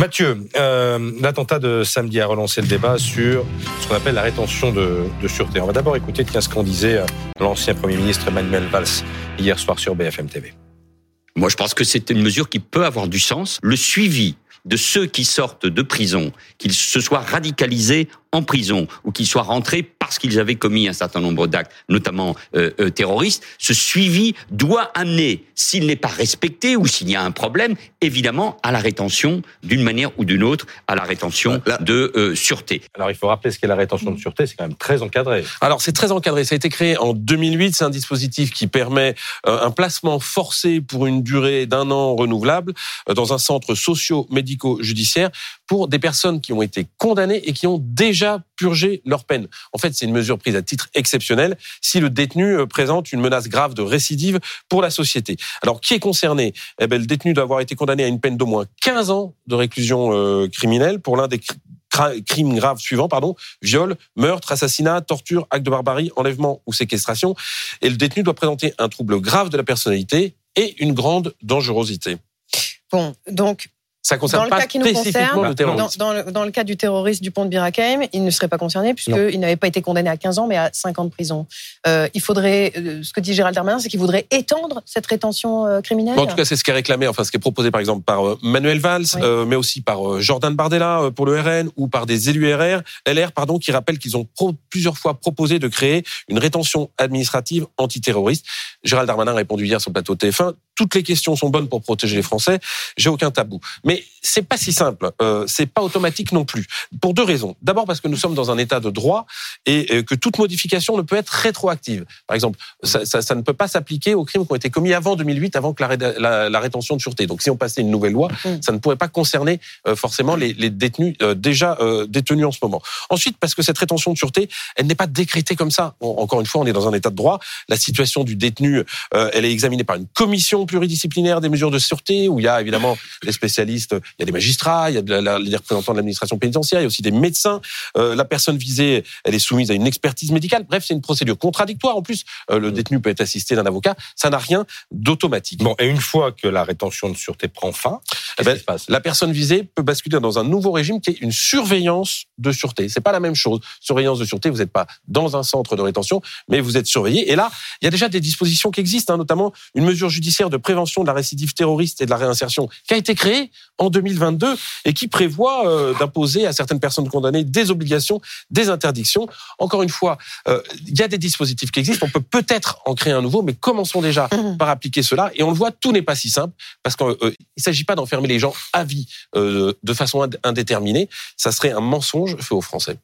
Mathieu, euh, l'attentat de samedi a relancé le débat sur ce qu'on appelle la rétention de, de sûreté. On va d'abord écouter ce qu'en disait euh, l'ancien Premier ministre Emmanuel Valls hier soir sur BFM TV. Moi, je pense que c'est une mesure qui peut avoir du sens. Le suivi de ceux qui sortent de prison, qu'ils se soient radicalisés en prison ou qu'ils soient rentrés parce qu'ils avaient commis un certain nombre d'actes, notamment euh, euh, terroristes, ce suivi doit amener, s'il n'est pas respecté ou s'il y a un problème, évidemment à la rétention d'une manière ou d'une autre, à la rétention de euh, sûreté. Alors il faut rappeler ce qu'est la rétention de sûreté, c'est quand même très encadré. Alors c'est très encadré, ça a été créé en 2008, c'est un dispositif qui permet un placement forcé pour une durée d'un an renouvelable dans un centre socio-médico-judiciaire pour des personnes qui ont été condamnées et qui ont déjà purgé leur peine. En fait, c'est une mesure prise à titre exceptionnel si le détenu euh, présente une menace grave de récidive pour la société. Alors, qui est concerné? Eh bien, Le détenu doit avoir été condamné à une peine d'au moins 15 ans de réclusion euh, criminelle pour l'un des crimes graves suivants, pardon, viol, meurtre, assassinat, torture, acte de barbarie, enlèvement ou séquestration. Et le détenu doit présenter un trouble grave de la personnalité et une grande dangerosité. Bon, donc ça concerne dans pas le cas qui nous concerne, le. Dans, dans le, dans le cas du terroriste du pont de Birakeim, il ne serait pas concerné puisqu'il n'avait pas été condamné à 15 ans mais à 5 ans de prison. Euh, il faudrait, euh, ce que dit Gérald Darmanin, c'est qu'il voudrait étendre cette rétention euh, criminelle. Bon, en tout cas, c'est ce qui est réclamé, enfin ce qui est proposé par exemple par euh, Manuel Valls, Oui. euh, mais aussi par Jordan Bardella pour le RN ou par des élus RR, LR, pardon, qui rappellent qu'ils ont pro- plusieurs fois proposé de créer une rétention administrative antiterroriste. Gérald Darmanin a répondu hier sur le plateau TF1. Toutes les questions sont bonnes pour protéger les Français. J'ai aucun tabou. Mais c'est pas si simple. Euh, c'est pas automatique non plus. Pour deux raisons. D'abord parce que nous sommes dans un état de droit et que toute modification ne peut être rétroactive. Par exemple, ça, ça- ça ne peut pas s'appliquer aux crimes qui ont été commis avant 2008, avant que la, ré- la- la rétention de sûreté. Donc, si on passait une nouvelle loi, Mm. ça ne pourrait pas concerner euh, forcément les, les détenus euh, déjà euh, détenus en ce moment. Ensuite, parce que cette rétention de sûreté, elle n'est pas décrétée comme ça. Encore une fois, on est dans un état de droit. La situation du détenu, elle est examinée par une commission pluridisciplinaire des mesures de sûreté, où il y a évidemment des spécialistes, il y a des magistrats, il y a de la- la- les représentants de l'administration pénitentiaire, il y a aussi des médecins. Euh, la personne visée, elle est soumise à une expertise médicale. Bref, c'est une procédure contradictoire. En plus, euh, le détenu peut être assisté d'un avocat. Ça n'a rien d'automatique. Bon, et une fois que la rétention de sûreté prend fin, Eh ben, passe? la personne visée peut basculer dans un nouveau régime qui est une surveillance de sûreté. C'est pas la même chose. Surveillance de sûreté, vous n'êtes pas dans un centre de rétention, mais vous êtes surveillé. Et là, il y a déjà des dispositions qui existent, hein, notamment une mesure judiciaire de prévention de la récidive terroriste et de la réinsertion qui a été créée en 2022 et qui prévoit euh, d'imposer à certaines personnes condamnées des obligations, des interdictions. Encore une fois, euh, il y a des dispositifs qui existent. On peut peut-être en créer un nouveau, mais commençons déjà Mhm. par appliquer cela. Et on le voit, tout n'est pas si simple parce qu'il ne s'agit pas d'enfermer les gens à vie euh, de façon ind- indéterminée. Ça serait un mensonge fait aux Français.